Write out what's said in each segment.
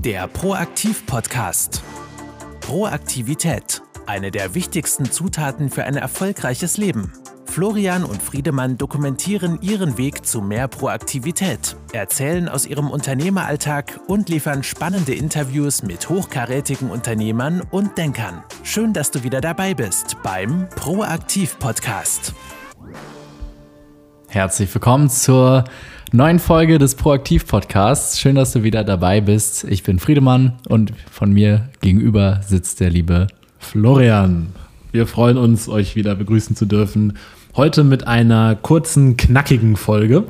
Der Proaktiv-Podcast. Proaktivität. Eine der wichtigsten Zutaten für ein erfolgreiches Leben. Florian und Friedemann dokumentieren ihren Weg zu mehr Proaktivität, erzählen aus ihrem Unternehmeralltag und liefern spannende Interviews mit hochkarätigen Unternehmern und Denkern. Schön, dass du wieder dabei bist beim Proaktiv-Podcast. Herzlich willkommen zur neuen Folge des Proaktiv-Podcasts. Schön, dass du wieder dabei bist. Ich bin Friedemann und von mir gegenüber sitzt der liebe Florian. Wir freuen uns, euch wieder begrüßen zu dürfen. Heute mit einer kurzen, knackigen Folge.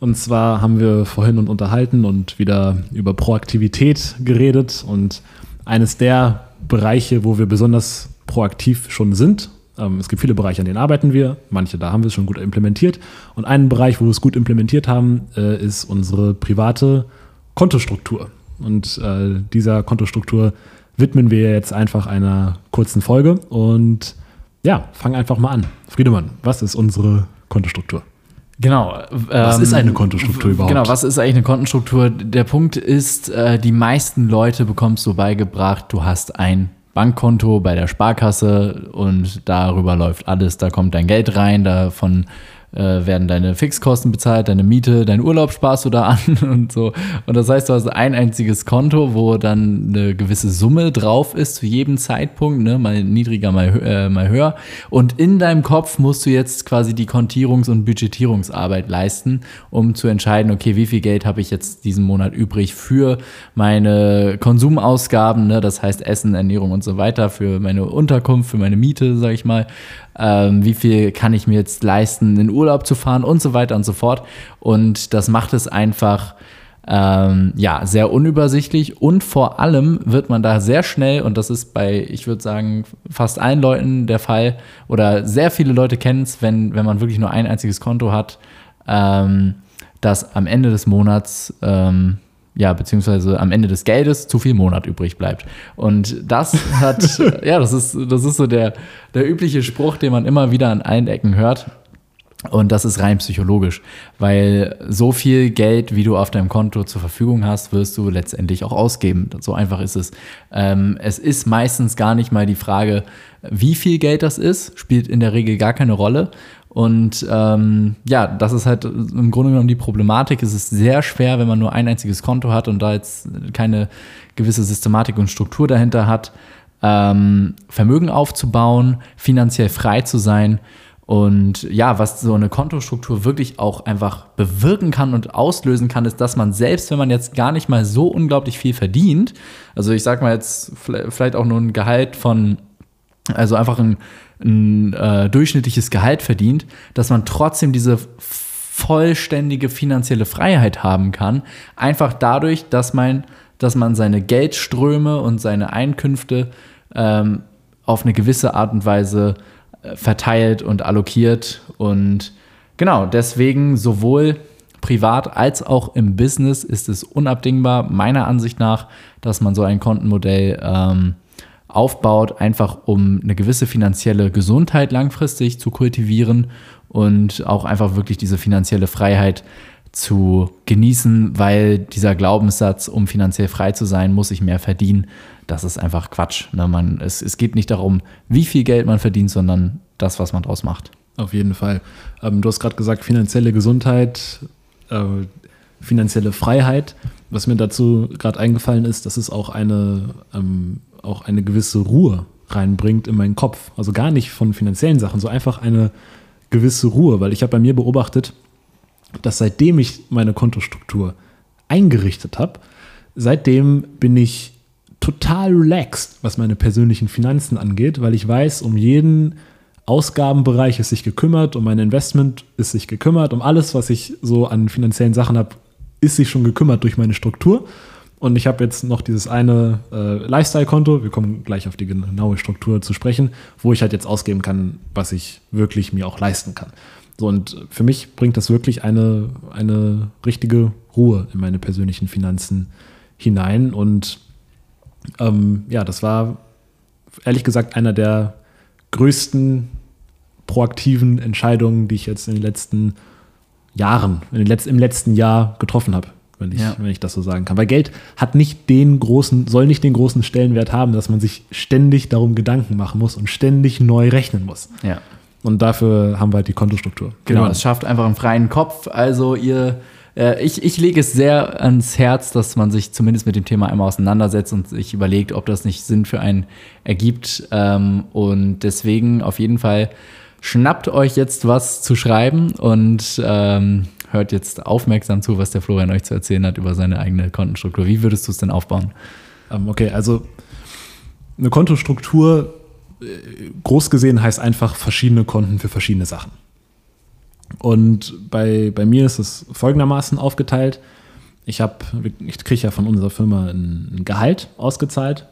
Und zwar haben wir vorhin und unterhalten und wieder über Proaktivität geredet. Und eines der Bereiche, wo wir besonders proaktiv schon sind es gibt viele Bereiche, an denen arbeiten wir. Manche, da haben wir es schon gut implementiert. Und einen Bereich, wo wir es gut implementiert haben, äh, ist unsere private Kontostruktur. Und äh, dieser Kontostruktur widmen wir jetzt einfach einer kurzen Folge. Und ja, fang einfach mal an. Friedemann, was ist unsere Kontostruktur? Genau. Was ähm, ist eine Kontostruktur überhaupt? Genau, was ist eigentlich eine Kontostruktur? Der Punkt ist, äh, die meisten Leute bekommst du beigebracht, du hast ein Bankkonto bei der Sparkasse und darüber läuft alles. Da kommt dein Geld rein, davon äh, werden deine Fixkosten bezahlt, deine Miete, dein Urlaub sparst du da an und so. Und das heißt, du hast ein einziges Konto, wo dann eine gewisse Summe drauf ist zu jedem Zeitpunkt, ne? mal niedriger, mal, äh, mal höher. Und in deinem Kopf musst du jetzt quasi die Kontierungs- und Budgetierungsarbeit leisten, um zu entscheiden, okay, wie viel Geld habe ich jetzt diesen Monat übrig für meine Konsumausgaben, ne? das heißt Essen, Ernährung und so weiter, für meine Unterkunft, für meine Miete, sag ich mal ähm, wie viel kann ich mir jetzt leisten, in Urlaub zu fahren und so weiter und so fort. Und das macht es einfach ähm, ja, sehr unübersichtlich und vor allem wird man da sehr schnell, und das ist bei, ich würde sagen, fast allen Leuten der Fall, oder sehr viele Leute kennen es, wenn, wenn man wirklich nur ein einziges Konto hat, ähm, dass am Ende des Monats ähm, ja, beziehungsweise am Ende des Geldes zu viel Monat übrig bleibt. Und das hat, ja, das ist, das ist so der, der übliche Spruch, den man immer wieder an allen Ecken hört. Und das ist rein psychologisch, weil so viel Geld, wie du auf deinem Konto zur Verfügung hast, wirst du letztendlich auch ausgeben. So einfach ist es. Ähm, es ist meistens gar nicht mal die Frage, wie viel Geld das ist, spielt in der Regel gar keine Rolle, und ähm, ja, das ist halt im Grunde genommen die Problematik. Es ist sehr schwer, wenn man nur ein einziges Konto hat und da jetzt keine gewisse Systematik und Struktur dahinter hat, ähm, Vermögen aufzubauen, finanziell frei zu sein. Und ja, was so eine Kontostruktur wirklich auch einfach bewirken kann und auslösen kann, ist, dass man selbst, wenn man jetzt gar nicht mal so unglaublich viel verdient, also ich sag mal jetzt vielleicht auch nur ein Gehalt von, also einfach ein ein äh, durchschnittliches Gehalt verdient, dass man trotzdem diese vollständige finanzielle Freiheit haben kann, einfach dadurch, dass man, dass man seine Geldströme und seine Einkünfte ähm, auf eine gewisse Art und Weise äh, verteilt und allokiert. Und genau, deswegen sowohl privat als auch im Business ist es unabdingbar, meiner Ansicht nach, dass man so ein Kontenmodell ähm, aufbaut, einfach um eine gewisse finanzielle Gesundheit langfristig zu kultivieren und auch einfach wirklich diese finanzielle Freiheit zu genießen, weil dieser Glaubenssatz, um finanziell frei zu sein, muss ich mehr verdienen, das ist einfach Quatsch. Ne? Man, es, es geht nicht darum, wie viel Geld man verdient, sondern das, was man draus macht. Auf jeden Fall. Ähm, du hast gerade gesagt, finanzielle Gesundheit, äh, finanzielle Freiheit. Was mir dazu gerade eingefallen ist, das ist auch eine ähm, auch eine gewisse Ruhe reinbringt in meinen Kopf. Also gar nicht von finanziellen Sachen, so einfach eine gewisse Ruhe, weil ich habe bei mir beobachtet, dass seitdem ich meine Kontostruktur eingerichtet habe, seitdem bin ich total relaxed, was meine persönlichen Finanzen angeht, weil ich weiß, um jeden Ausgabenbereich ist sich gekümmert, um mein Investment ist sich gekümmert, um alles, was ich so an finanziellen Sachen habe, ist sich schon gekümmert durch meine Struktur. Und ich habe jetzt noch dieses eine äh, Lifestyle-Konto, wir kommen gleich auf die genaue Struktur zu sprechen, wo ich halt jetzt ausgeben kann, was ich wirklich mir auch leisten kann. So, und für mich bringt das wirklich eine, eine richtige Ruhe in meine persönlichen Finanzen hinein. Und ähm, ja, das war ehrlich gesagt einer der größten proaktiven Entscheidungen, die ich jetzt in den letzten Jahren, in den Letz-, im letzten Jahr getroffen habe wenn ich, Ja. wenn ich das so sagen kann. Weil Geld hat nicht den großen, soll nicht den großen Stellenwert haben, dass man sich ständig darum Gedanken machen muss und ständig neu rechnen muss. Ja. Und dafür haben wir halt die Kontostruktur. Genau, es schafft einfach einen freien Kopf. Also ihr, äh, ich, ich lege es sehr ans Herz, dass man sich zumindest mit dem Thema einmal auseinandersetzt und sich überlegt, ob das nicht Sinn für einen ergibt. Ähm, und deswegen auf jeden Fall schnappt euch jetzt was zu schreiben und ähm, hört jetzt aufmerksam zu, was der Florian euch zu erzählen hat über seine eigene Kontenstruktur. Wie würdest du es denn aufbauen? Ähm, okay, also eine Kontostruktur, äh, groß gesehen, heißt einfach verschiedene Konten für verschiedene Sachen. Und bei, bei mir ist es folgendermaßen aufgeteilt. Ich, hab, ich kriege ja von unserer Firma ein, ein Gehalt ausgezahlt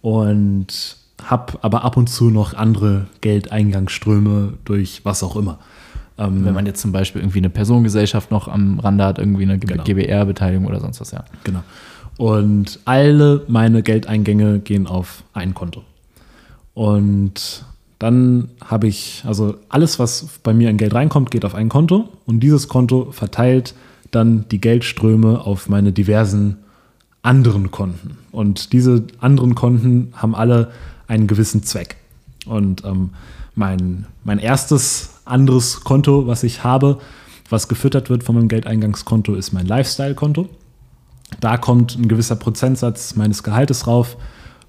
und habe aber ab und zu noch andere Geldeingangsströme durch was auch immer. Ähm, Wenn man jetzt zum Beispiel irgendwie eine Personengesellschaft noch am Rande hat, irgendwie eine Genau. GBR-Beteiligung oder sonst was, ja. Genau. Und alle meine Geldeingänge gehen auf ein Konto. Und dann habe ich, also alles, was bei mir in Geld reinkommt, geht auf ein Konto. Und dieses Konto verteilt dann die Geldströme auf meine diversen anderen Konten. Und diese anderen Konten haben alle einen gewissen Zweck. Und ähm, mein, mein erstes anderes Konto, was ich habe, was gefüttert wird von meinem Geldeingangskonto, ist mein Lifestyle-Konto. Da kommt ein gewisser Prozentsatz meines Gehaltes rauf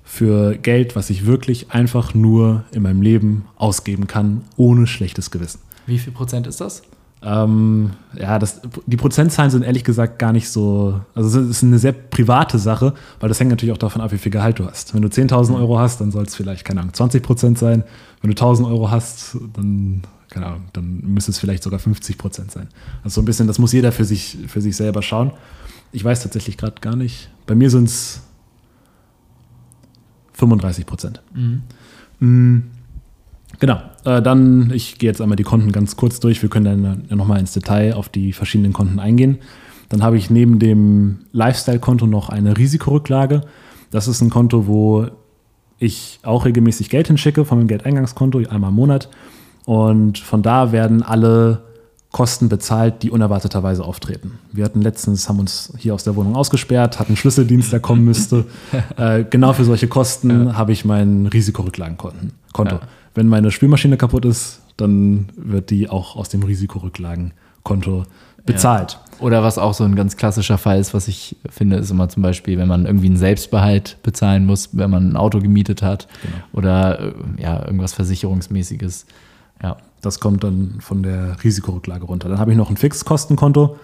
für Geld, was ich wirklich einfach nur in meinem Leben ausgeben kann, ohne schlechtes Gewissen. Wie viel Prozent ist das? Ähm, ja, das, die Prozentzahlen sind ehrlich gesagt gar nicht so. Also, es ist eine sehr private Sache, weil das hängt natürlich auch davon ab, wie viel Gehalt du hast. Wenn du 10.000 Euro hast, dann soll es vielleicht, keine Ahnung, 20 Prozent sein. Wenn du 1.000 Euro hast, dann, keine Ahnung, dann müsste es vielleicht sogar 50 Prozent sein. Also, so ein bisschen, das muss jeder für sich, für sich selber schauen. Ich weiß tatsächlich gerade gar nicht. Bei mir sind es 35 Prozent. Mm, Genau, äh, dann, ich gehe jetzt einmal die Konten ganz kurz durch. Wir können dann ja nochmal ins Detail auf die verschiedenen Konten eingehen. Dann habe ich neben dem Lifestyle-Konto noch eine Risikorücklage. Das ist ein Konto, wo ich auch regelmäßig Geld hinschicke von meinem Geldeingangskonto, einmal im Monat. Und von da werden alle Kosten bezahlt, die unerwarteterweise auftreten. Wir hatten letztens, haben uns hier aus der Wohnung ausgesperrt, hatten einen Schlüsseldienst, der kommen müsste. äh, genau für solche Kosten habe ich mein Risikorücklagenkonto. Konto. Ja. Wenn meine Spülmaschine kaputt ist, dann wird die auch aus dem Risikorücklagenkonto bezahlt. Oder was auch so ein ganz klassischer Fall ist, was ich finde, ist immer zum Beispiel, wenn man irgendwie einen Selbstbehalt bezahlen muss, wenn man ein Auto gemietet hat oder äh, ja, irgendwas Versicherungsmäßiges. Das kommt dann von der Risikorücklage runter. Dann habe ich noch ein Fixkostenkonto.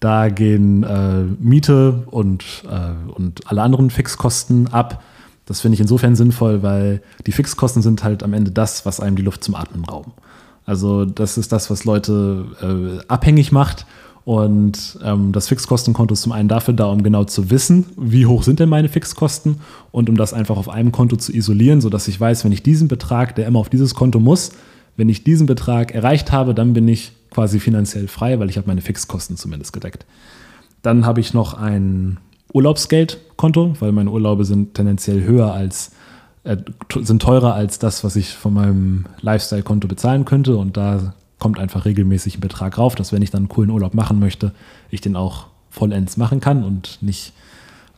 Da gehen äh, Miete und, äh, und alle anderen Fixkosten ab. Das finde ich insofern sinnvoll, weil die Fixkosten sind halt am Ende das, was einem die Luft zum Atmen rauben. Also das ist das, was Leute äh, abhängig macht. Und ähm, das Fixkostenkonto ist zum einen dafür da, um genau zu wissen, wie hoch sind denn meine Fixkosten und um das einfach auf einem Konto zu isolieren, sodass ich weiß, wenn ich diesen Betrag, der immer auf dieses Konto muss, wenn ich diesen Betrag erreicht habe, dann bin ich quasi finanziell frei, weil ich habe meine Fixkosten zumindest gedeckt. Dann habe ich noch ein Urlaubsgeldkonto, weil meine Urlaube sind tendenziell höher als, äh, sind teurer als das, was ich von meinem Lifestyle-Konto bezahlen könnte. Und da kommt einfach regelmäßig ein Betrag rauf, dass wenn ich dann einen coolen Urlaub machen möchte, ich den auch vollends machen kann und nicht,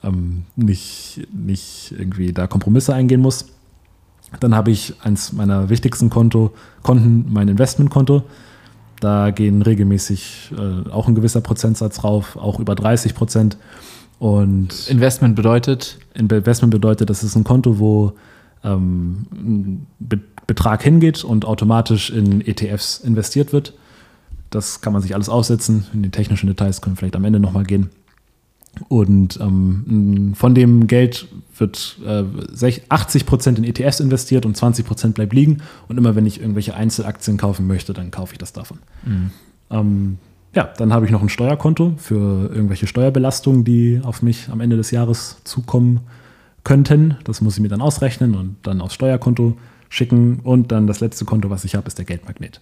ähm, nicht, nicht irgendwie da Kompromisse eingehen muss. Dann habe ich eins meiner wichtigsten Konto, Konten, mein Investmentkonto. Da gehen regelmäßig äh, auch ein gewisser Prozentsatz rauf, auch über 30 Prozent. Und Investment bedeutet, Investment bedeutet, das ist ein Konto, wo ähm, ein Be Betrag hingeht und automatisch in ETFs investiert wird. Das kann man sich alles aussetzen. In die technischen Details können wir vielleicht am Ende nochmal gehen. Und ähm, von dem Geld wird äh, 80 Prozent in ETFs investiert und 20 Prozent bleibt liegen. Und immer wenn ich irgendwelche Einzelaktien kaufen möchte, dann kaufe ich das davon. Ähm, ja, dann habe ich noch ein Steuerkonto für irgendwelche Steuerbelastungen, die auf mich am Ende des Jahres zukommen könnten. Das muss ich mir dann ausrechnen und dann aufs Steuerkonto schicken. Und dann das letzte Konto, was ich habe, ist der Geldmagnet.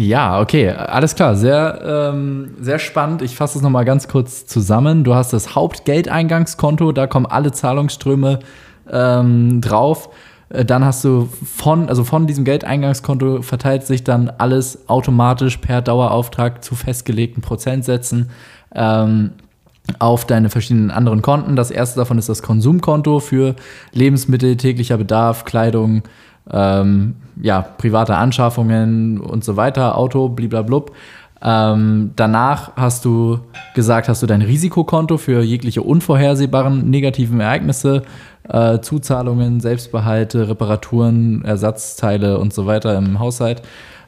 Ja, okay, alles klar. Sehr, ähm, sehr spannend. Ich fasse es nochmal ganz kurz zusammen. Du hast das Hauptgeldeingangskonto, da kommen alle Zahlungsströme ähm, drauf. Äh, dann hast du von, also von diesem Geldeingangskonto verteilt sich dann alles automatisch per Dauerauftrag zu festgelegten Prozentsätzen ähm, auf deine verschiedenen anderen Konten. Das erste davon ist das Konsumkonto für Lebensmittel, täglicher Bedarf, Kleidung, ähm, ja, private Anschaffungen und so weiter, Auto, bliblablub. Ähm, danach hast du gesagt, hast du dein Risikokonto für jegliche unvorhersehbaren negativen Ereignisse, äh, Zuzahlungen, Selbstbehalte, Reparaturen, Ersatzteile und so weiter im Haushalt.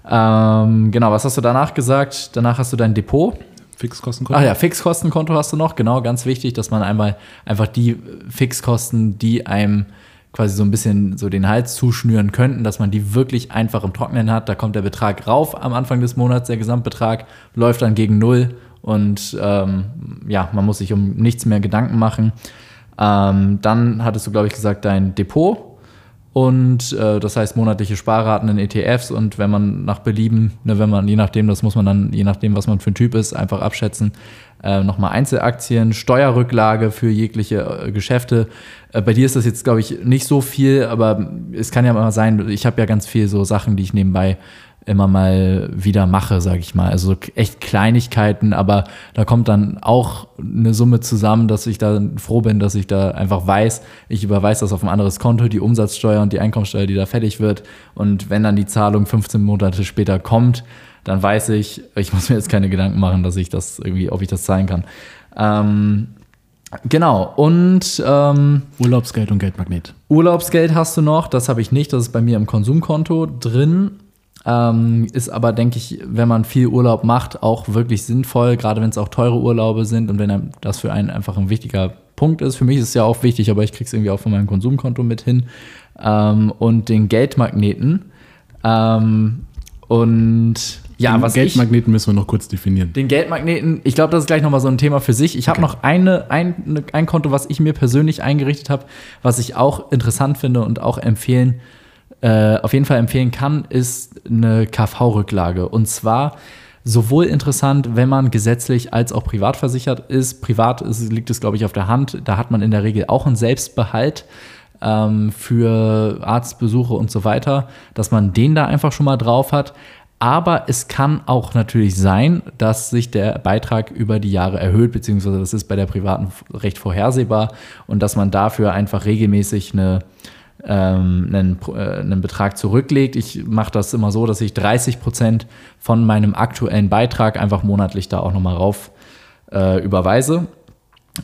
Ähm, genau, was hast du danach gesagt? Danach hast du dein Depot. Fixkostenkonto? Ach ja, Fixkostenkonto hast du noch, genau, ganz wichtig, dass man einmal einfach die Fixkosten, die einem quasi so ein bisschen so den Hals zuschnüren könnten, dass man die wirklich einfach im Trocknen hat. Da kommt der Betrag rauf am Anfang des Monats, der Gesamtbetrag läuft dann gegen Null und ähm, ja, man muss sich um nichts mehr Gedanken machen. Ähm, dann hattest du, glaube ich, gesagt, dein Depot und äh, das heißt monatliche Sparraten in ETFs und wenn man nach Belieben, ne, wenn man je nachdem, das muss man dann je nachdem, was man für ein Typ ist, einfach abschätzen, äh, nochmal Einzelaktien, Steuerrücklage für jegliche äh, Geschäfte. Äh, bei dir ist das jetzt, glaube ich, nicht so viel, aber es kann ja mal sein, ich habe ja ganz viel so Sachen, die ich nebenbei immer mal wieder mache, sage ich mal. Also echt Kleinigkeiten, aber da kommt dann auch eine Summe zusammen, dass ich da froh bin, dass ich da einfach weiß, ich überweise das auf ein anderes Konto, die Umsatzsteuer und die Einkommensteuer, die da fertig wird. Und wenn dann die Zahlung 15 Monate später kommt, dann weiß ich, ich muss mir jetzt keine Gedanken machen, dass ich das irgendwie, ob ich das zahlen kann. Ähm, Genau, und ähm, Urlaubsgeld und Geldmagnet. Urlaubsgeld hast du noch, das habe ich nicht, das ist bei mir im Konsumkonto drin. Ähm, ist aber, denke ich, wenn man viel Urlaub macht, auch wirklich sinnvoll, gerade wenn es auch teure Urlaube sind und wenn das für einen einfach ein wichtiger Punkt ist. Für mich ist es ja auch wichtig, aber ich kriege es irgendwie auch von meinem Konsumkonto mit hin. Ähm, und den Geldmagneten. Ähm, und ja, den was Geldmagneten ich, müssen wir noch kurz definieren. Den Geldmagneten, ich glaube, das ist gleich nochmal so ein Thema für sich. Ich habe okay. noch eine, ein, ein Konto, was ich mir persönlich eingerichtet habe, was ich auch interessant finde und auch empfehlen äh, auf jeden Fall empfehlen kann, ist eine KV-Rücklage. Und zwar sowohl interessant, wenn man gesetzlich als auch privat versichert ist. Privat ist, liegt es, glaube ich, auf der Hand. Da hat man in der Regel auch einen Selbstbehalt ähm, für Arztbesuche und so weiter, dass man den da einfach schon mal drauf hat. Aber es kann auch natürlich sein, dass sich der Beitrag über die Jahre erhöht, beziehungsweise das ist bei der privaten recht vorhersehbar und dass man dafür einfach regelmäßig eine ähm, einen, äh, einen Betrag zurücklegt. Ich mache das immer so, dass ich 30 Prozent von meinem aktuellen Beitrag einfach monatlich da auch nochmal rauf äh, überweise.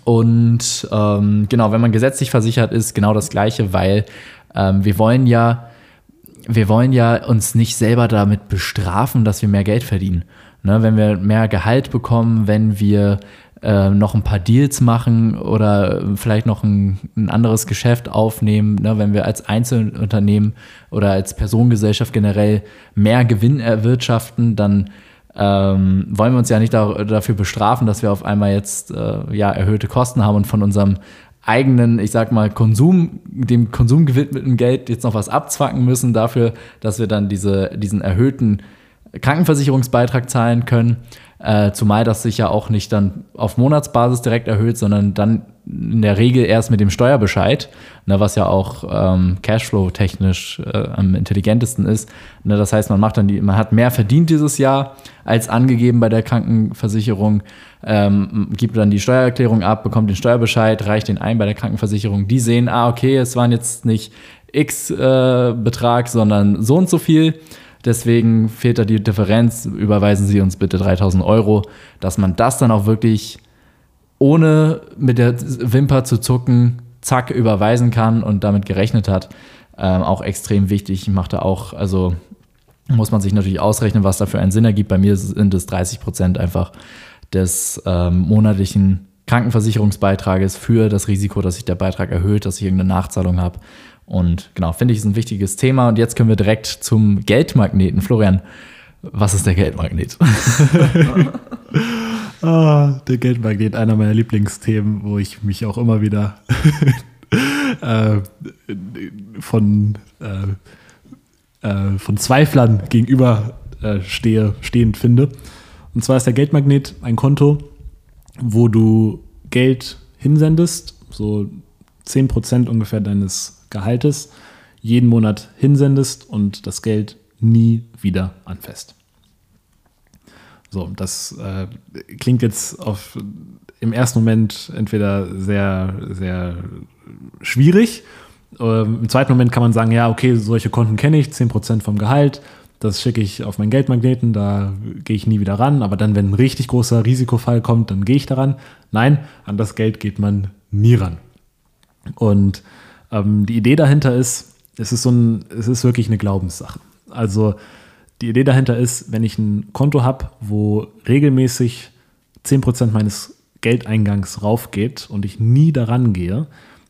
Und ähm, genau, wenn man gesetzlich versichert ist, genau das Gleiche, weil ähm, wir wollen ja, wir wollen ja uns nicht selber damit bestrafen, dass wir mehr Geld verdienen. Ne, wenn wir mehr Gehalt bekommen, wenn wir äh, noch ein paar Deals machen oder vielleicht noch ein, ein anderes Geschäft aufnehmen, ne, wenn wir als Einzelunternehmen oder als Personengesellschaft generell mehr Gewinn erwirtschaften, dann ähm, wollen wir uns ja nicht da, dafür bestrafen, dass wir auf einmal jetzt äh, ja, erhöhte Kosten haben und von unserem eigenen, ich sag mal, Konsum, dem Konsum gewidmeten Geld jetzt noch was abzwacken müssen dafür, dass wir dann diese, diesen erhöhten Krankenversicherungsbeitrag zahlen können. Äh, zumal das sich ja auch nicht dann auf Monatsbasis direkt erhöht, sondern dann in der Regel erst mit dem Steuerbescheid, ne, was ja auch ähm, Cashflow-technisch äh, am intelligentesten ist. Ne, das heißt, man macht dann die, man hat mehr verdient dieses Jahr als angegeben bei der Krankenversicherung, ähm, gibt dann die Steuererklärung ab, bekommt den Steuerbescheid, reicht den ein bei der Krankenversicherung. Die sehen, ah, okay, es waren jetzt nicht X äh, Betrag, sondern so und so viel Deswegen fehlt da die Differenz. Überweisen Sie uns bitte 3000 Euro, dass man das dann auch wirklich ohne mit der Wimper zu zucken, zack, überweisen kann und damit gerechnet hat. Ähm, auch extrem wichtig. Ich mache da auch, also muss man sich natürlich ausrechnen, was da für einen Sinn ergibt. Bei mir sind es 30 Prozent einfach des ähm, monatlichen Krankenversicherungsbeitrages für das Risiko, dass sich der Beitrag erhöht, dass ich irgendeine Nachzahlung habe. Und genau, finde ich, ist ein wichtiges Thema. Und jetzt können wir direkt zum Geldmagneten. Florian, was ist der Geldmagnet? ah, der Geldmagnet, einer meiner Lieblingsthemen, wo ich mich auch immer wieder äh, von, äh, äh, von Zweiflern gegenüber äh, stehe, stehend finde. Und zwar ist der Geldmagnet ein Konto, wo du Geld hinsendest, so 10% ungefähr deines Gehaltes jeden Monat hinsendest und das Geld nie wieder anfasst. So, das äh, klingt jetzt auf, im ersten Moment entweder sehr, sehr schwierig. Ähm, Im zweiten Moment kann man sagen, ja, okay, solche Konten kenne ich, 10% vom Gehalt, das schicke ich auf meinen Geldmagneten, da gehe ich nie wieder ran. Aber dann, wenn ein richtig großer Risikofall kommt, dann gehe ich daran. Nein, an das Geld geht man nie ran. Und ähm, die Idee dahinter ist, es ist so ein, es ist wirklich eine Glaubenssache. Also die Idee dahinter ist, wenn ich ein Konto habe, wo regelmäßig 10% meines Geldeingangs raufgeht und ich nie daran gehe,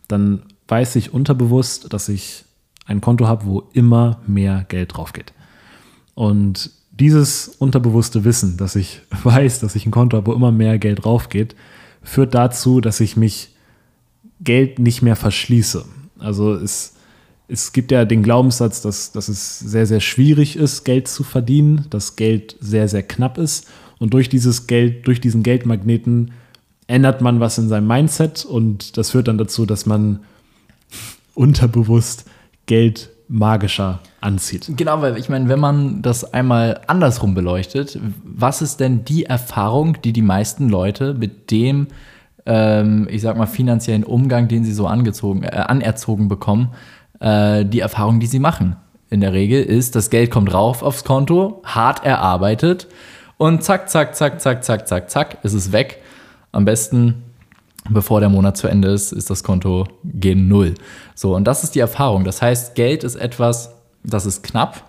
dann weiß ich unterbewusst, dass ich ein Konto habe, wo immer mehr Geld draufgeht. Und dieses unterbewusste Wissen, dass ich weiß, dass ich ein Konto habe, wo immer mehr Geld draufgeht, führt dazu, dass ich mich Geld nicht mehr verschließe. Also es, es gibt ja den Glaubenssatz, dass, dass es sehr, sehr schwierig ist, Geld zu verdienen, dass Geld sehr, sehr knapp ist. Und durch dieses Geld, durch diesen Geldmagneten ändert man was in seinem Mindset und das führt dann dazu, dass man unterbewusst Geld magischer anzieht. Genau, weil ich meine, wenn man das einmal andersrum beleuchtet, was ist denn die Erfahrung, die die meisten Leute mit dem, ähm, ich sag mal, finanziellen Umgang, den sie so angezogen, äh, anerzogen bekommen, äh, die Erfahrung, die sie machen? In der Regel ist, das Geld kommt rauf aufs Konto, hart erarbeitet und zack, zack, zack, zack, zack, zack, zack, ist es weg. Am besten bevor der Monat zu Ende ist, ist das Konto gen Null. So, und das ist die Erfahrung. Das heißt, Geld ist etwas, das ist knapp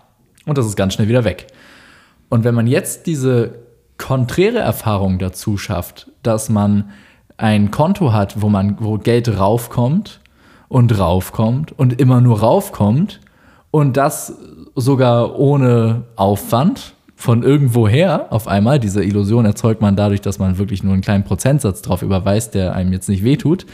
und das ist ganz schnell wieder weg. Und wenn man jetzt diese konträre Erfahrung dazu schafft, dass man ein Konto hat, wo man, wo Geld raufkommt und raufkommt und immer nur raufkommt und das sogar ohne Aufwand, von irgendwoher auf einmal. Diese Illusion erzeugt man dadurch, dass man wirklich nur einen kleinen Prozentsatz drauf überweist, der einem jetzt nicht wehtut.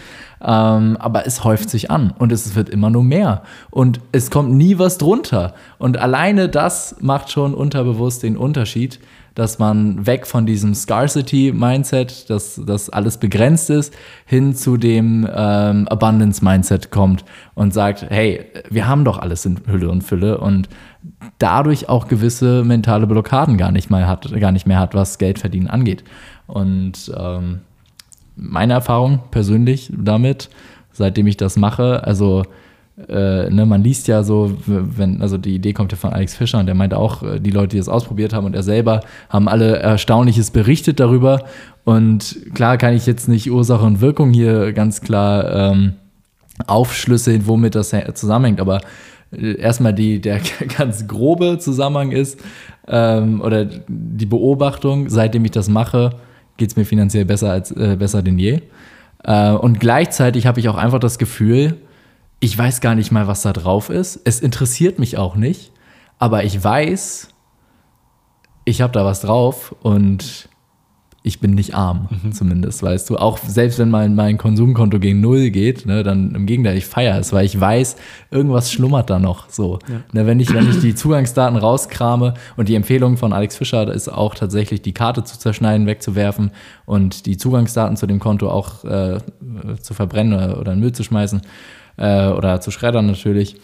Ähm, aber es häuft sich an und es wird immer nur mehr. Und es kommt nie was drunter. Und alleine das macht schon unterbewusst den Unterschied, dass man weg von diesem Scarcity-Mindset, dass, dass alles begrenzt ist, hin zu dem ähm, Abundance-Mindset kommt und sagt, hey, wir haben doch alles in Hülle und Fülle und dadurch auch gewisse mentale Blockaden gar nicht, mal hat, gar nicht mehr hat, was Geldverdienen angeht. Und ähm, meine Erfahrung persönlich damit, seitdem ich das mache, also äh, ne, man liest ja so, wenn, also die Idee kommt ja von Alex Fischer und der meinte auch, äh, die Leute, die es ausprobiert haben und er selber, haben alle Erstaunliches berichtet darüber. Und klar kann ich jetzt nicht Ursache und Wirkung hier ganz klar ähm, aufschlüsseln, womit das zusammenhängt, aber äh, erstmal die, der ganz grobe Zusammenhang ist ähm, oder die Beobachtung, seitdem ich das mache, geht es mir finanziell besser als äh, besser denn je. Äh, und gleichzeitig habe ich auch einfach das Gefühl, ich weiß gar nicht mal, was da drauf ist. Es interessiert mich auch nicht, aber ich weiß, ich habe da was drauf und ich bin nicht arm, mhm. zumindest, weißt du. Auch selbst wenn mein, mein Konsumkonto gegen Null geht, ne, dann im Gegenteil, ich feiere es, weil ich weiß, irgendwas schlummert da noch so. Ja. Ne, wenn, ich, wenn ich die Zugangsdaten rauskrame und die Empfehlung von Alex Fischer ist auch tatsächlich, die Karte zu zerschneiden, wegzuwerfen und die Zugangsdaten zu dem Konto auch äh, zu verbrennen oder, oder in Müll zu schmeißen äh, oder zu schreddern natürlich.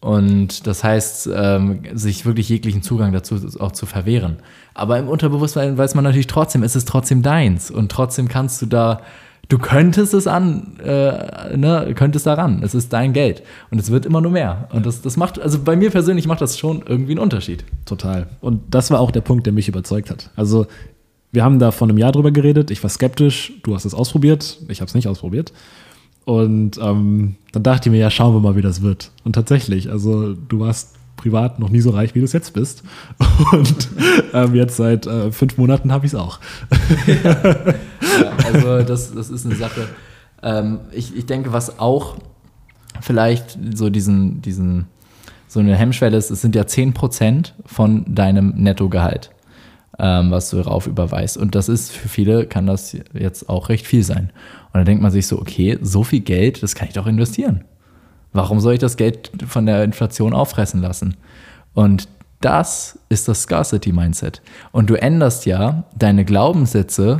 Und das heißt, ähm, sich wirklich jeglichen Zugang dazu auch zu verwehren. Aber im Unterbewusstsein weiß man natürlich trotzdem, es ist trotzdem deins. Und trotzdem kannst du da, du könntest es an, äh, ne, könntest daran. Es ist dein Geld. Und es wird immer nur mehr. Und das, das macht, also bei mir persönlich macht das schon irgendwie einen Unterschied. Total. Und das war auch der Punkt, der mich überzeugt hat. Also, wir haben da vor einem Jahr drüber geredet. Ich war skeptisch. Du hast es ausprobiert. Ich habe es nicht ausprobiert. Und ähm, dann dachte ich mir, ja, schauen wir mal, wie das wird. Und tatsächlich, also du warst privat noch nie so reich, wie du es jetzt bist. Und ähm, jetzt seit äh, fünf Monaten habe ich es auch. ja. ja, also das, das ist eine Sache. Ähm, ich, ich denke, was auch vielleicht so diesen, diesen, so eine Hemmschwelle ist, es sind ja 10% von deinem Nettogehalt ähm, was du darauf überweist. Und das ist für viele, kann das jetzt auch recht viel sein. Und dann denkt man sich so, okay, so viel Geld, das kann ich doch investieren. Warum soll ich das Geld von der Inflation auffressen lassen? Und das ist das Scarcity-Mindset. Und du änderst ja deine Glaubenssätze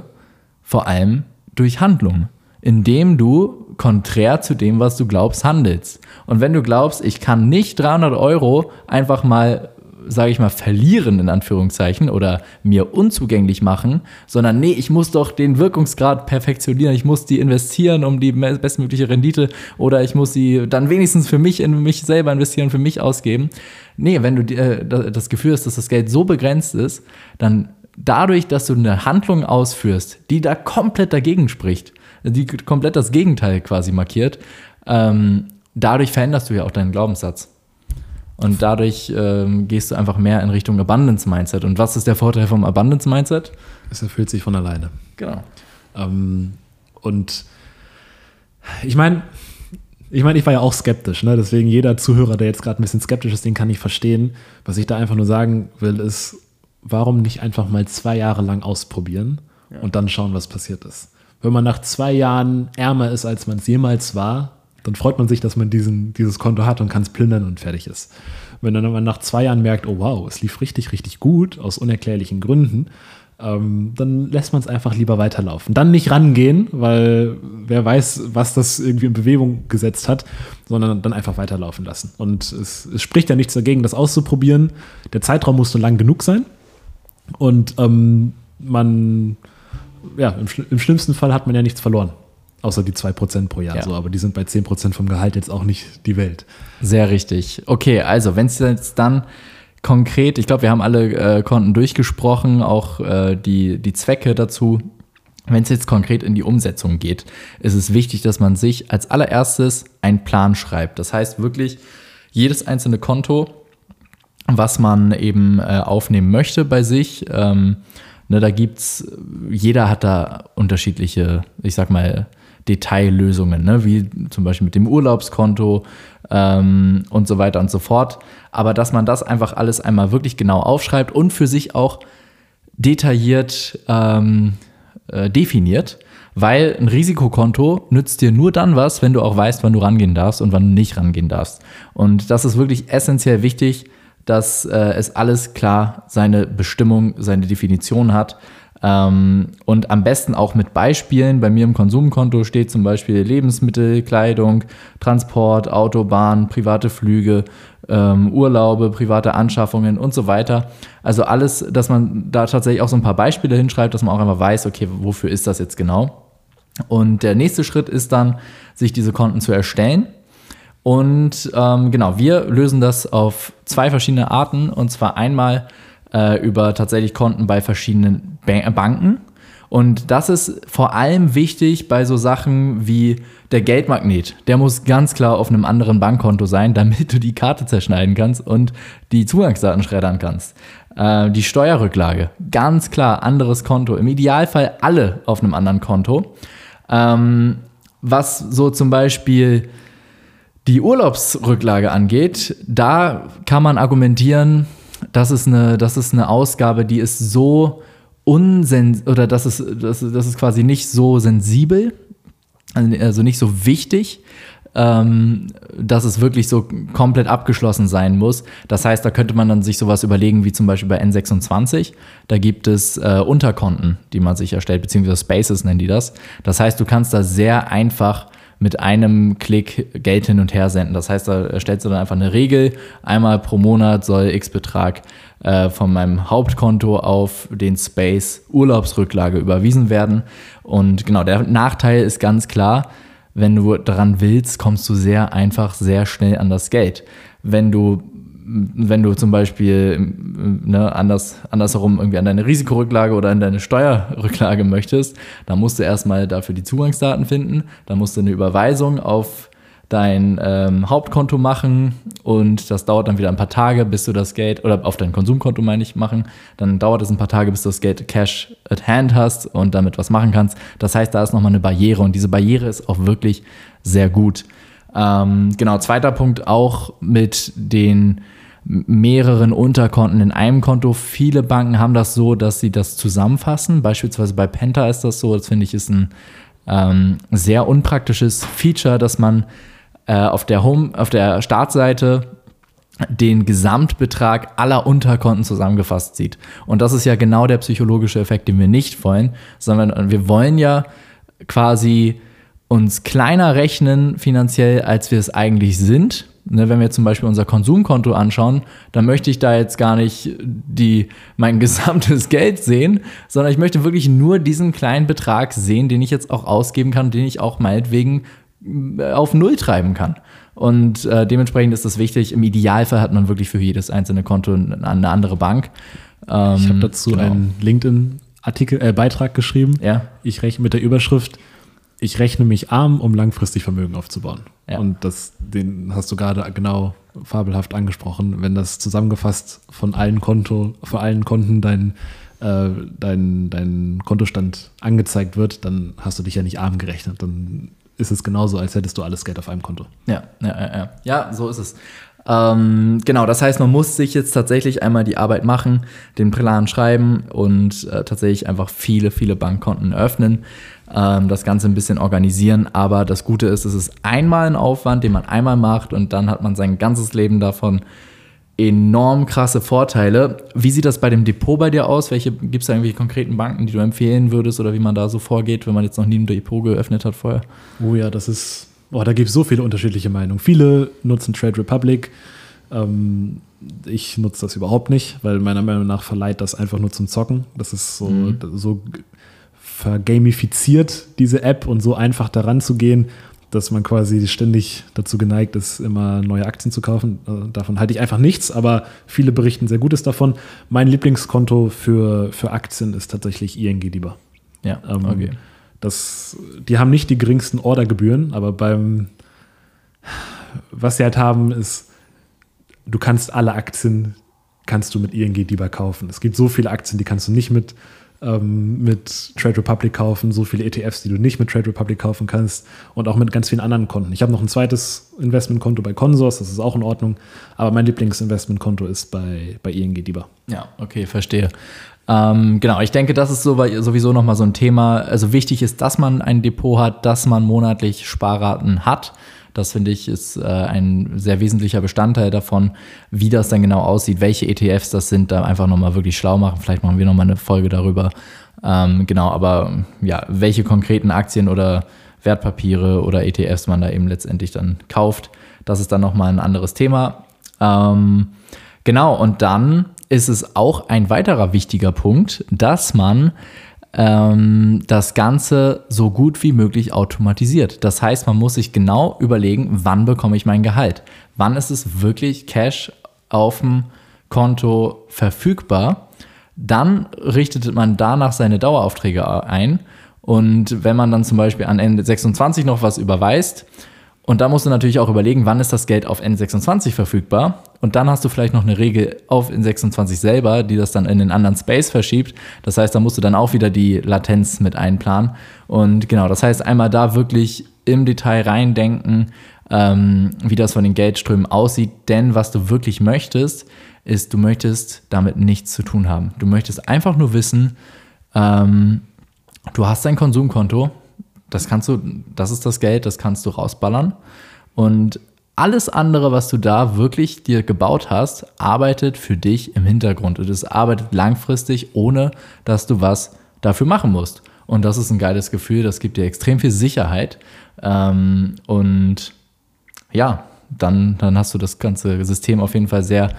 vor allem durch Handlung, indem du konträr zu dem, was du glaubst, handelst. Und wenn du glaubst, ich kann nicht 300 Euro einfach mal sage ich mal, verlieren in Anführungszeichen oder mir unzugänglich machen, sondern nee, ich muss doch den Wirkungsgrad perfektionieren, ich muss die investieren um die bestmögliche Rendite oder ich muss sie dann wenigstens für mich in mich selber investieren, für mich ausgeben. Nee, wenn du äh, das Gefühl hast, dass das Geld so begrenzt ist, dann dadurch, dass du eine Handlung ausführst, die da komplett dagegen spricht, die komplett das Gegenteil quasi markiert, ähm, dadurch veränderst du ja auch deinen Glaubenssatz. Und dadurch ähm, gehst du einfach mehr in Richtung Abundance Mindset. Und was ist der Vorteil vom Abundance Mindset? Es erfüllt sich von alleine. Genau. Ähm, und ich meine, ich meine, ich war ja auch skeptisch, ne? deswegen jeder Zuhörer, der jetzt gerade ein bisschen skeptisch ist, den kann ich verstehen. Was ich da einfach nur sagen will, ist, warum nicht einfach mal zwei Jahre lang ausprobieren ja. und dann schauen, was passiert ist. Wenn man nach zwei Jahren ärmer ist, als man es jemals war, dann freut man sich, dass man diesen, dieses Konto hat und kann es plündern und fertig ist. Wenn dann man nach zwei Jahren merkt, oh wow, es lief richtig, richtig gut, aus unerklärlichen Gründen, ähm, dann lässt man es einfach lieber weiterlaufen. Dann nicht rangehen, weil wer weiß, was das irgendwie in Bewegung gesetzt hat, sondern dann einfach weiterlaufen lassen. Und es, es spricht ja nichts dagegen, das auszuprobieren. Der Zeitraum muss nur lang genug sein. Und ähm, man, ja, im, im schlimmsten Fall hat man ja nichts verloren. Außer die 2% pro Jahr, ja. so, aber die sind bei 10% vom Gehalt jetzt auch nicht die Welt. Sehr richtig. Okay, also wenn es jetzt dann konkret, ich glaube, wir haben alle äh, Konten durchgesprochen, auch äh, die, die Zwecke dazu. Wenn es jetzt konkret in die Umsetzung geht, ist es wichtig, dass man sich als allererstes einen Plan schreibt. Das heißt wirklich, jedes einzelne Konto, was man eben äh, aufnehmen möchte bei sich, ähm, ne, da gibt's, jeder hat da unterschiedliche, ich sag mal, Detaillösungen, ne? wie zum Beispiel mit dem Urlaubskonto ähm, und so weiter und so fort. Aber dass man das einfach alles einmal wirklich genau aufschreibt und für sich auch detailliert ähm, äh, definiert, weil ein Risikokonto nützt dir nur dann was, wenn du auch weißt, wann du rangehen darfst und wann du nicht rangehen darfst. Und das ist wirklich essentiell wichtig, dass äh, es alles klar seine Bestimmung, seine Definition hat ähm, und am besten auch mit Beispielen. Bei mir im Konsumkonto steht zum Beispiel Lebensmittel, Kleidung, Transport, Autobahn, private Flüge, ähm, Urlaube, private Anschaffungen und so weiter. Also alles, dass man da tatsächlich auch so ein paar Beispiele hinschreibt, dass man auch einfach weiß, okay, wofür ist das jetzt genau? Und der nächste Schritt ist dann, sich diese Konten zu erstellen. Und ähm, genau, wir lösen das auf zwei verschiedene Arten. Und zwar einmal äh, über tatsächlich Konten bei verschiedenen ba Banken. Und das ist vor allem wichtig bei so Sachen wie der Geldmagnet. Der muss ganz klar auf einem anderen Bankkonto sein, damit du die Karte zerschneiden kannst und die Zugangsdaten schreddern kannst. Äh, die Steuerrücklage, ganz klar anderes Konto. Im Idealfall alle auf einem anderen Konto. Ähm, was so zum Beispiel die Urlaubsrücklage angeht, da kann man argumentieren, das ist eine, das ist eine Ausgabe, die ist so unsens oder das ist, das, das ist quasi nicht so sensibel, also nicht so wichtig, ähm, dass es wirklich so komplett abgeschlossen sein muss. Das heißt, da könnte man dann sich sowas überlegen, wie zum Beispiel bei N26. Da gibt es äh, Unterkonten, die man sich erstellt, beziehungsweise Spaces nennen die das. Das heißt, du kannst da sehr einfach mit einem Klick Geld hin und her senden. Das heißt, da stellst du dann einfach eine Regel. Einmal pro Monat soll X Betrag äh, von meinem Hauptkonto auf den Space Urlaubsrücklage überwiesen werden. Und genau, der Nachteil ist ganz klar, wenn du daran willst, kommst du sehr einfach, sehr schnell an das Geld. Wenn du wenn du zum Beispiel ne, anders, andersherum irgendwie an deine Risikorücklage oder an deine Steuerrücklage möchtest, dann musst du erstmal dafür die Zugangsdaten finden, dann musst du eine Überweisung auf dein ähm, Hauptkonto machen und das dauert dann wieder ein paar Tage, bis du das Geld, oder auf dein Konsumkonto meine ich, machen. Dann dauert es ein paar Tage, bis du das Geld Cash at Hand hast und damit was machen kannst. Das heißt, da ist nochmal eine Barriere und diese Barriere ist auch wirklich sehr gut. Ähm, genau, zweiter Punkt auch mit den mehreren Unterkonten in einem Konto. Viele Banken haben das so, dass sie das zusammenfassen. Beispielsweise bei Penta ist das so. Das finde ich ist ein ähm, sehr unpraktisches Feature, dass man äh, auf der Home, auf der Startseite den Gesamtbetrag aller Unterkonten zusammengefasst sieht. Und das ist ja genau der psychologische Effekt, den wir nicht wollen, sondern wir wollen ja quasi uns kleiner rechnen finanziell, als wir es eigentlich sind. Ne, wenn wir zum Beispiel unser Konsumkonto anschauen, dann möchte ich da jetzt gar nicht die, mein gesamtes Geld sehen, sondern ich möchte wirklich nur diesen kleinen Betrag sehen, den ich jetzt auch ausgeben kann, den ich auch meinetwegen äh, auf Null treiben kann. Und äh, dementsprechend ist das wichtig. Im Idealfall hat man wirklich für jedes einzelne Konto eine andere Bank. Ähm, ich habe dazu genau. einen LinkedIn-Artikel, äh, Beitrag geschrieben. Ja. Ich rechne mit der Überschrift, ich rechne mich arm, um langfristig Vermögen aufzubauen. Ja. Und das, den hast du gerade genau fabelhaft angesprochen. Wenn das zusammengefasst von allen Konto, von allen Konten dein, äh, dein, dein Kontostand angezeigt wird, dann hast du dich ja nicht arm gerechnet. Dann ist es genauso, als hättest du alles Geld auf einem Konto. Ja, ja, ja, ja. ja so ist es. Ähm, genau, das heißt, man muss sich jetzt tatsächlich einmal die Arbeit machen, den Plan schreiben und äh, tatsächlich einfach viele, viele Bankkonten öffnen, ähm, das Ganze ein bisschen organisieren. Aber das Gute ist, es ist einmal ein Aufwand, den man einmal macht und dann hat man sein ganzes Leben davon enorm krasse Vorteile. Wie sieht das bei dem Depot bei dir aus? Welche gibt es da irgendwelche konkreten Banken, die du empfehlen würdest oder wie man da so vorgeht, wenn man jetzt noch nie ein Depot geöffnet hat vorher? Oh ja, das ist, oh, da gibt es so viele unterschiedliche Meinungen. Viele nutzen Trade Republic. Ähm, ich nutze das überhaupt nicht, weil meiner Meinung nach verleiht das einfach nur zum Zocken. Das ist so, mhm. so vergamifiziert, diese App, und so einfach daran zu gehen dass man quasi ständig dazu geneigt ist, immer neue Aktien zu kaufen. Äh, davon halte ich einfach nichts, aber viele berichten sehr Gutes davon. Mein Lieblingskonto für, für Aktien ist tatsächlich ING lieber. Ja, ähm, okay. Das, die haben nicht die geringsten Ordergebühren, aber beim, was sie halt haben, ist, du kannst alle Aktien, kannst du mit ING lieber kaufen. Es gibt so viele Aktien, die kannst du nicht mit ähm, mit Trade Republic kaufen, so viele ETFs, die du nicht mit Trade Republic kaufen kannst und auch mit ganz vielen anderen Konten. Ich habe noch ein zweites Investmentkonto bei Consors, das ist auch in Ordnung, aber mein Lieblingsinvestmentkonto ist bei, bei ING lieber. Ja, okay, verstehe. Ähm, genau, ich denke, das ist so, sowieso nochmal so ein Thema. Also wichtig ist, dass man ein Depot hat, dass man monatlich Sparraten hat das finde ich ist äh, ein sehr wesentlicher Bestandteil davon, wie das dann genau aussieht, welche ETFs das sind, da einfach nochmal wirklich schlau machen. Vielleicht machen wir nochmal eine Folge darüber. Ähm, genau, aber ja, welche konkreten Aktien oder Wertpapiere oder ETFs man da eben letztendlich dann kauft, das ist dann nochmal ein anderes Thema. Ähm, genau, und dann ist es auch ein weiterer wichtiger Punkt, dass man ähm, das Ganze so gut wie möglich automatisiert. Das heißt, man muss sich genau überlegen, wann bekomme ich mein Gehalt? Wann ist es wirklich Cash auf dem Konto verfügbar? Dann richtet man danach seine Daueraufträge ein. Und wenn man dann zum Beispiel an Ende 26 noch was überweist, und da musst du natürlich auch überlegen, wann ist das Geld auf N26 verfügbar. Und dann hast du vielleicht noch eine Regel auf N26 selber, die das dann in den anderen Space verschiebt. Das heißt, da musst du dann auch wieder die Latenz mit einplanen. Und genau, das heißt, einmal da wirklich im Detail reindenken, ähm, wie das von den Geldströmen aussieht. Denn was du wirklich möchtest, ist, du möchtest damit nichts zu tun haben. Du möchtest einfach nur wissen, ähm, du hast ein Konsumkonto, das kannst du, das ist das Geld, das kannst du rausballern. Und alles andere, was du da wirklich dir gebaut hast, arbeitet für dich im Hintergrund. Und es arbeitet langfristig, ohne dass du was dafür machen musst. Und das ist ein geiles Gefühl, das gibt dir extrem viel Sicherheit. Ähm, und ja, dann, dann hast du das ganze System auf jeden Fall sehr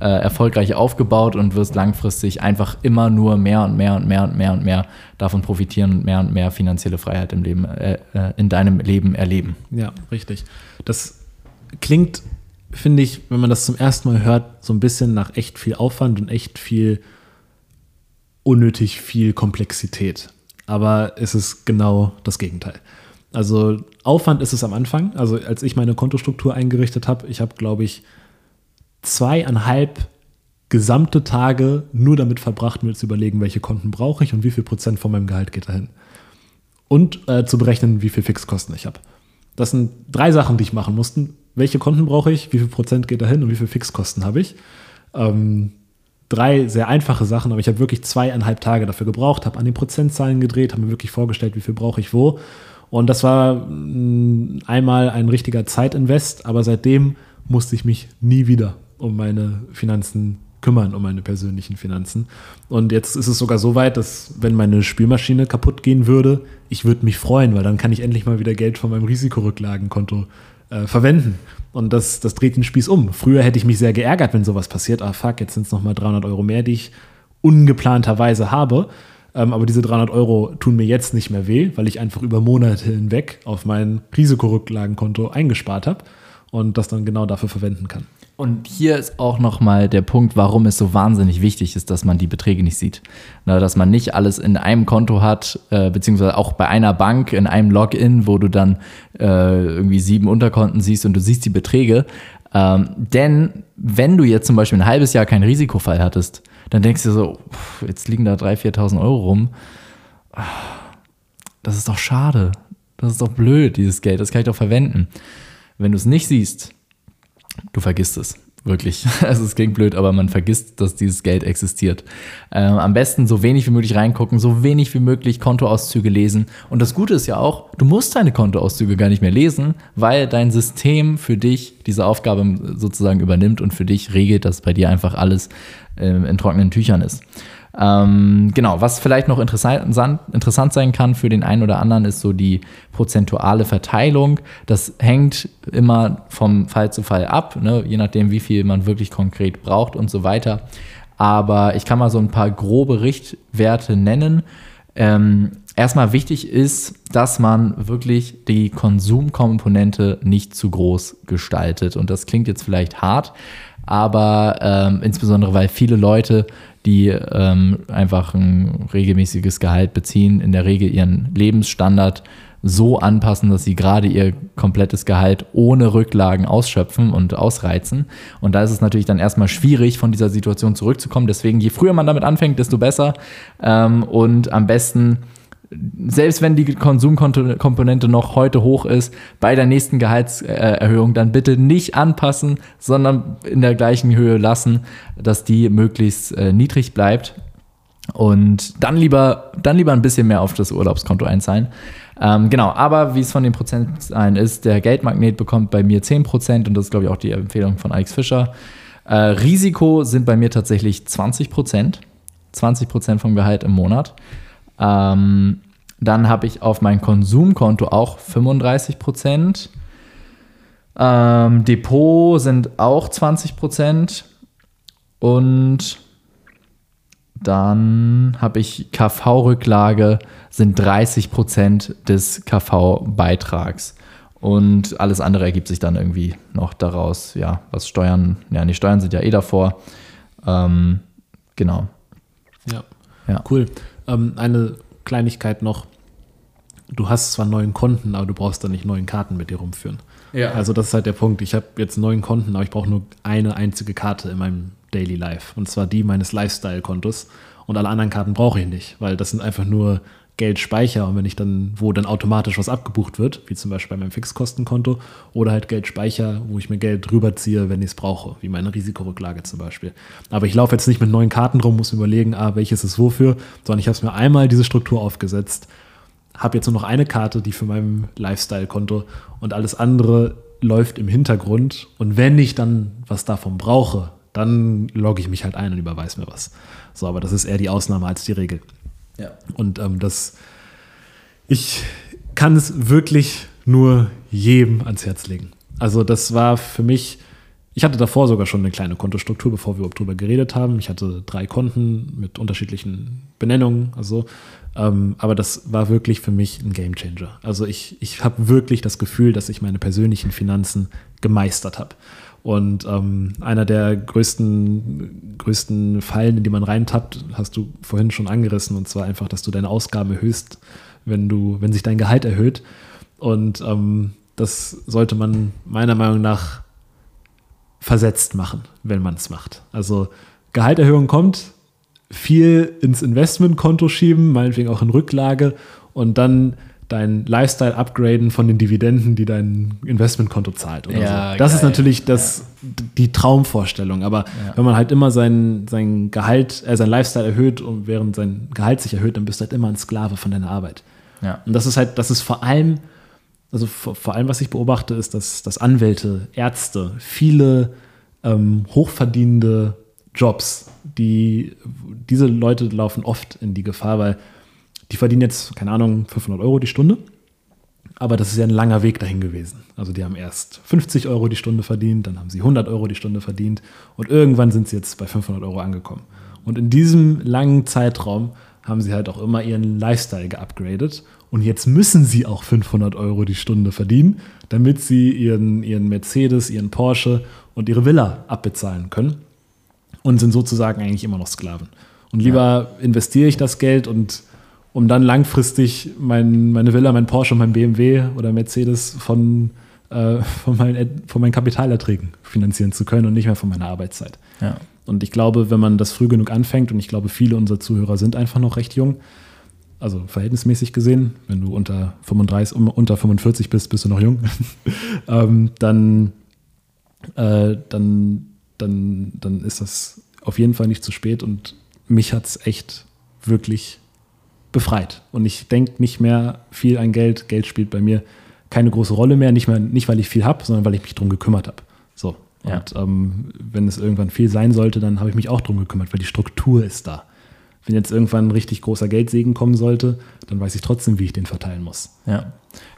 äh, erfolgreich aufgebaut und wirst langfristig einfach immer nur mehr und mehr und mehr und mehr und mehr davon profitieren und mehr und mehr finanzielle Freiheit im Leben, äh, äh, in deinem Leben erleben. Ja, richtig. Das klingt, finde ich, wenn man das zum ersten Mal hört, so ein bisschen nach echt viel Aufwand und echt viel unnötig viel Komplexität. Aber es ist genau das Gegenteil. Also Aufwand ist es am Anfang. Also als ich meine Kontostruktur eingerichtet habe, ich habe, glaube ich, zweieinhalb gesamte Tage nur damit verbracht, mir zu überlegen, welche Konten brauche ich und wie viel Prozent von meinem Gehalt geht dahin. Und äh, zu berechnen, wie viel Fixkosten ich habe. Das sind drei Sachen, die ich machen musste. Welche Konten brauche ich, wie viel Prozent geht dahin und wie viel Fixkosten habe ich? Ähm, drei sehr einfache Sachen, aber ich habe wirklich zweieinhalb Tage dafür gebraucht, habe an den Prozentzahlen gedreht, habe mir wirklich vorgestellt, wie viel brauche ich wo. Und das war mh, mm, einmal ein richtiger Zeitinvest, aber seitdem musste ich mich nie wieder um meine Finanzen kümmern um meine persönlichen Finanzen. Und jetzt ist es sogar so weit, dass wenn meine Spülmaschine kaputt gehen würde, ich würde mich freuen, weil dann kann ich endlich mal wieder Geld von meinem Risikorücklagenkonto äh, verwenden. Und das, das dreht den Spieß um. Früher hätte ich mich sehr geärgert, wenn sowas passiert. Ah, fuck, jetzt sind es nochmal 300 Euro mehr, die ich ungeplanterweise habe. Ähm, aber diese 300 Euro tun mir jetzt nicht mehr weh, weil ich einfach über Monate hinweg auf mein Risikorücklagenkonto eingespart habe und das dann genau dafür verwenden kann. Und hier ist auch nochmal der Punkt, warum es so wahnsinnig wichtig ist, dass man die Beträge nicht sieht. Na, dass man nicht alles in einem Konto hat, äh, beziehungsweise auch bei einer Bank in einem Login, wo du dann äh, irgendwie sieben Unterkonten siehst und du siehst die Beträge. Ähm, denn wenn du jetzt zum Beispiel ein halbes Jahr keinen Risikofall hattest, dann denkst du so, jetzt liegen da 3.000, 4.000 Euro rum. Das ist doch schade. Das ist doch blöd, dieses Geld. Das kann ich doch verwenden. Wenn du es nicht siehst, du vergisst es. Wirklich. Also es klingt blöd, aber man vergisst, dass dieses Geld existiert. Ähm, am besten so wenig wie möglich reingucken, so wenig wie möglich Kontoauszüge lesen. Und das Gute ist ja auch, du musst deine Kontoauszüge gar nicht mehr lesen, weil dein System für dich diese Aufgabe sozusagen übernimmt und für dich regelt, dass bei dir einfach alles ähm, in trockenen Tüchern ist. Ähm, genau, was vielleicht noch interessant, interessant sein kann für den einen oder anderen, ist so die prozentuale Verteilung. Das hängt immer vom Fall zu Fall ab, ne? je nachdem, wie viel man wirklich konkret braucht und so weiter. Aber ich kann mal so ein paar grobe Richtwerte nennen. Ähm, erstmal wichtig ist, dass man wirklich die Konsumkomponente nicht zu groß gestaltet. Und das klingt jetzt vielleicht hart, aber ähm, insbesondere weil viele Leute die ähm, einfach ein regelmäßiges Gehalt beziehen, in der Regel ihren Lebensstandard so anpassen, dass sie gerade ihr komplettes Gehalt ohne Rücklagen ausschöpfen und ausreizen. Und da ist es natürlich dann erstmal schwierig, von dieser Situation zurückzukommen. Deswegen, je früher man damit anfängt, desto besser. Ähm, und am besten selbst wenn die Konsumkomponente noch heute hoch ist, bei der nächsten Gehaltserhöhung dann bitte nicht anpassen, sondern in der gleichen Höhe lassen, dass die möglichst äh, niedrig bleibt. Und dann lieber, dann lieber ein bisschen mehr auf das Urlaubskonto einzahlen. Ähm, genau, aber wie es von den Prozentzahlen ist, der Geldmagnet bekommt bei mir 10% und das ist, glaube ich, auch die Empfehlung von Alex Fischer. Äh, Risiko sind bei mir tatsächlich 20%. 20% vom Gehalt im Monat. Ähm, dann habe ich auf mein Konsumkonto auch 35 Prozent. Ähm, Depot sind auch 20 Prozent. Und dann habe ich KV-Rücklage, sind 30 Prozent des KV-Beitrags. Und alles andere ergibt sich dann irgendwie noch daraus, ja, was Steuern, ja, die Steuern sind ja eh davor. Ähm, genau. Ja. ja. Cool. Ähm, eine Kleinigkeit noch. Du hast zwar neun Konten, aber du brauchst dann nicht neun Karten mit dir rumführen. Ja. Also das ist halt der Punkt. Ich habe jetzt neun Konten, aber ich brauche nur eine einzige Karte in meinem Daily Life. Und zwar die meines Lifestyle-Kontos. Und alle anderen Karten brauche ich nicht, weil das sind einfach nur Geldspeicher und wenn ich dann, wo dann automatisch was abgebucht wird, wie zum Beispiel bei meinem Fixkostenkonto, oder halt Geldspeicher, wo ich mir Geld rüberziehe, wenn ich es brauche, wie meine Risikorücklage zum Beispiel. Aber ich laufe jetzt nicht mit neuen Karten rum, muss mir überlegen, ah, welches ist wofür, sondern ich habe es mir einmal diese Struktur aufgesetzt, habe jetzt nur noch eine Karte, die für mein Lifestyle-Konto und alles andere läuft im Hintergrund und wenn ich dann was davon brauche, dann logge ich mich halt ein und überweise mir was. So, aber das ist eher die Ausnahme als die Regel. Ja. Und ähm, das, ich kann es wirklich nur jedem ans Herz legen. Also das war für mich, ich hatte davor sogar schon eine kleine Kontostruktur, bevor wir überhaupt drüber geredet haben. Ich hatte drei Konten mit unterschiedlichen Benennungen, also ähm, aber das war wirklich für mich ein Gamechanger. Also ich, ich habe wirklich das Gefühl, dass ich meine persönlichen Finanzen gemeistert habe. Und ähm, einer der größten, größten Fallen, in die man reintappt, hast du vorhin schon angerissen, und zwar einfach, dass du deine Ausgaben erhöhst, wenn du, wenn sich dein Gehalt erhöht. Und ähm, das sollte man meiner Meinung nach versetzt machen, wenn man es macht. Also Gehalterhöhung kommt, viel ins Investmentkonto schieben, meinetwegen auch in Rücklage und dann dein Lifestyle upgraden von den Dividenden, die dein Investmentkonto zahlt. Oder ja, so. Das geil. ist natürlich das, ja. die Traumvorstellung. Aber ja. wenn man halt immer sein, sein Gehalt, äh, sein Lifestyle erhöht und während sein Gehalt sich erhöht, dann bist du halt immer ein Sklave von deiner Arbeit. Und das ist halt, das ist vor allem, also vor, vor allem, was ich beobachte, ist, dass, dass Anwälte, Ärzte, viele ähm, hochverdienende Jobs, die, diese Leute laufen oft in die Gefahr, weil die verdienen jetzt, keine Ahnung, 500 Euro die Stunde. Aber das ist ja ein langer Weg dahin gewesen. Also die haben erst 50 Euro die Stunde verdient, dann haben sie 100 Euro die Stunde verdient und irgendwann sind sie jetzt bei 500 Euro angekommen. Und in diesem langen Zeitraum haben sie halt auch immer ihren Lifestyle geupgradet. Und jetzt müssen sie auch 500 Euro die Stunde verdienen, damit sie ihren, ihren Mercedes, ihren Porsche und ihre Villa abbezahlen können. Und sind sozusagen eigentlich immer noch Sklaven. Und lieber ja. investiere ich das Geld und um dann langfristig mein, meine Villa, mein Porsche, mein BMW oder Mercedes von, äh, von, meinen, von meinen Kapitalerträgen finanzieren zu können und nicht mehr von meiner Arbeitszeit. Ja. Und ich glaube, wenn man das früh genug anfängt, und ich glaube, viele unserer Zuhörer sind einfach noch recht jung, also verhältnismäßig gesehen, wenn du unter 35, unter 45 bist, bist du noch jung, ähm, dann, äh, dann, dann, dann ist das auf jeden Fall nicht zu spät und mich hat es echt wirklich befreit. Und ich denke nicht mehr viel an Geld. Geld spielt bei mir keine große Rolle mehr. Nicht, mehr, nicht weil ich viel habe, sondern weil ich mich darum gekümmert habe. So. Ja. Und ähm, wenn es irgendwann viel sein sollte, dann habe ich mich auch darum gekümmert, weil die Struktur ist da. Wenn jetzt irgendwann ein richtig großer Geldsegen kommen sollte, dann weiß ich trotzdem, wie ich den verteilen muss. Ja,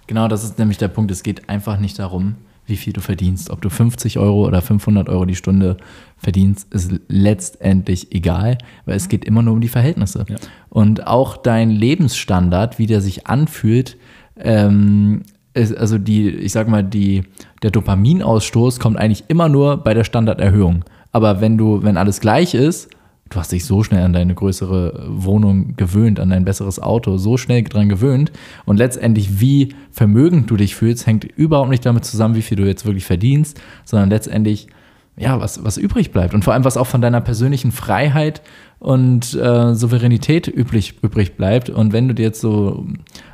genau, das ist nämlich der Punkt. Es geht einfach nicht darum, wie viel du verdienst. Ob du 50 Euro oder 500 Euro die Stunde verdienst, ist letztendlich egal, weil es geht immer nur um die Verhältnisse. Ja. Und auch dein Lebensstandard, wie der sich anfühlt, ähm, also die, ich sag mal, die, der Dopaminausstoß kommt eigentlich immer nur bei der Standarderhöhung. Aber wenn du, wenn alles gleich ist, du hast dich so schnell an deine größere Wohnung gewöhnt, an dein besseres Auto, so schnell dran gewöhnt. Und letztendlich, wie vermögend du dich fühlst, hängt überhaupt nicht damit zusammen, wie viel du jetzt wirklich verdienst, sondern letztendlich, ja, was, was übrig bleibt. Und vor allem, was auch von deiner persönlichen Freiheit und äh, Souveränität übrig, übrig bleibt. Und wenn du dir jetzt so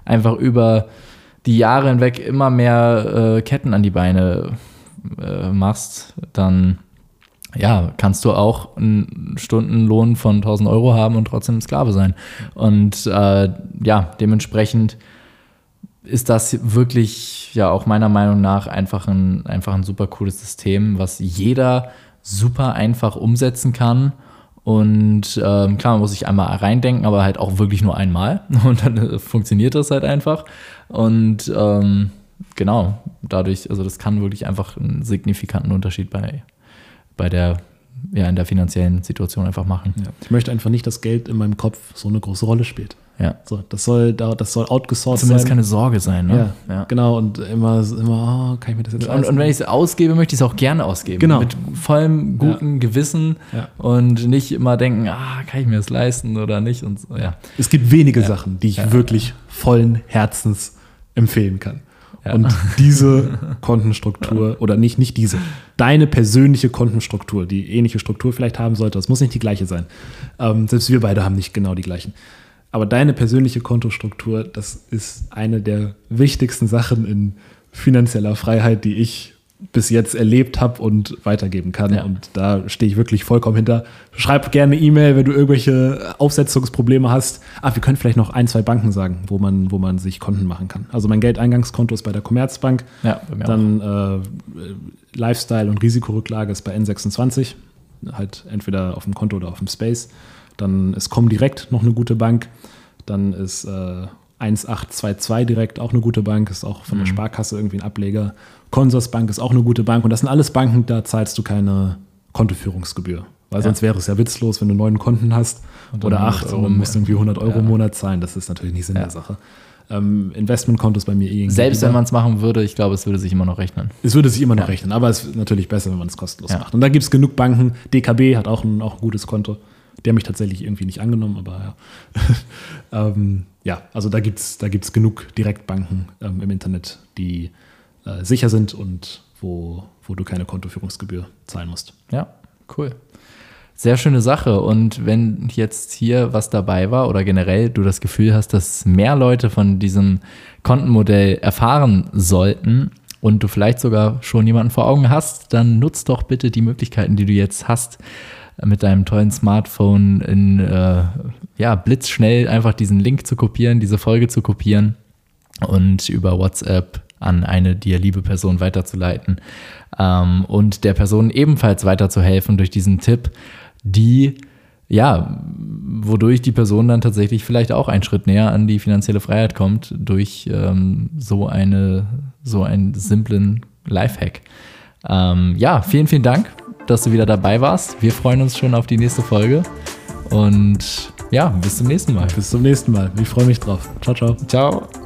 einfach über die Jahre hinweg immer mehr äh, Ketten an die Beine äh, machst, dann ja, kannst du auch einen Stundenlohn von 1000 Euro haben und trotzdem Sklave sein. Und äh, ja, dementsprechend ist das wirklich ja auch meiner Meinung nach einfach ein, einfach ein super cooles System, was jeder super einfach umsetzen kann. Und ähm, klar, man muss sich einmal reindenken, aber halt auch wirklich nur einmal. Und dann äh, funktioniert das halt einfach. Und ähm, genau, dadurch, also das kann wirklich einfach einen signifikanten Unterschied bei bei der ja, in der finanziellen Situation einfach machen. Ja. Ich möchte einfach nicht, dass Geld in meinem Kopf so eine große Rolle spielt. Ja. So, das soll, das soll outgesourced Zumindest sein. keine Sorge sein, ne? Ja, ja. genau. Und immer, immer oh, kann ich mir das jetzt und, und wenn ich es ausgebe, möchte ich es auch gerne ausgeben. Genau. Mit vollem guten ja. Gewissen und nicht immer denken, ah, kann ich mir das leisten oder nicht. Und so, ja. Es gibt wenige Sachen, die ich wirklich vollen Herzens empfehlen kann. Ja. Und diese Kontenstruktur, oder nicht, nicht diese, deine persönliche Kontenstruktur, die ähnliche Struktur vielleicht haben sollte, das muss nicht die gleiche sein. Ähm, selbst wir beide haben nicht genau die gleichen. Aber deine persönliche Kontostruktur, das ist eine der wichtigsten Sachen in finanzieller Freiheit, die ich bis jetzt erlebt habe und weitergeben kann. Ja. Und da stehe ich wirklich vollkommen hinter. Schreib gerne E-Mail, wenn du irgendwelche Aufsetzungsprobleme hast. Ah, wir können vielleicht noch ein, zwei Banken sagen, wo man, wo man sich Konten machen kann. Also mein Geldeingangskonto ist bei der Commerzbank. Ja, Dann äh, Lifestyle und Risikorücklage ist bei N26. Halt entweder auf dem Konto oder auf dem Space. Dann ist Comdirect noch eine gute Bank. Dann ist äh, 1822 direkt auch eine gute Bank, ist auch von der mhm. Sparkasse irgendwie ein Ableger. Consorsbank ist auch eine gute Bank und das sind alles Banken, da zahlst du keine Kontoführungsgebühr. Weil ja. sonst wäre es ja witzlos, wenn du neun Konten hast oder acht Euro, und musst irgendwie 100 Euro ja. im Monat zahlen. Das ist natürlich nicht Sinn ja. der Sache. Ähm, Investmentkonto ist bei mir eh Selbst wenn man es machen würde, ich glaube, es würde sich immer noch rechnen. Es würde sich immer noch rechnen, aber es ist natürlich besser, wenn man es kostenlos macht. Und da gibt es genug Banken. DKB hat auch ein, auch ein gutes Konto. Der hat mich tatsächlich irgendwie nicht angenommen, aber ja. ähm, ja, also da gibt es da gibt's genug Direktbanken ähm, im Internet, die äh, sicher sind und wo, wo du keine Kontoführungsgebühr zahlen musst. Ja, cool. Sehr schöne Sache. Und wenn jetzt hier was dabei war oder generell du das Gefühl hast, dass mehr Leute von diesem Kontenmodell erfahren sollten und du vielleicht sogar schon jemanden vor Augen hast, dann nutzt doch bitte die Möglichkeiten, die du jetzt hast mit deinem tollen Smartphone in äh, ja, blitzschnell einfach diesen Link zu kopieren, diese Folge zu kopieren und über WhatsApp an eine dir liebe Person weiterzuleiten ähm, und der Person ebenfalls weiterzuhelfen durch diesen Tipp. die ja, wodurch die Person dann tatsächlich vielleicht auch einen Schritt näher an die finanzielle Freiheit kommt durch ähm, so eine so einen simplen Lifehack. Ähm, ja, vielen, vielen Dank, dass du wieder dabei warst. Wir freuen uns schon auf die nächste Folge und ja, bis zum nächsten Mal. Bis zum nächsten Mal. Ich freue mich drauf. Ciao, ciao. Ciao.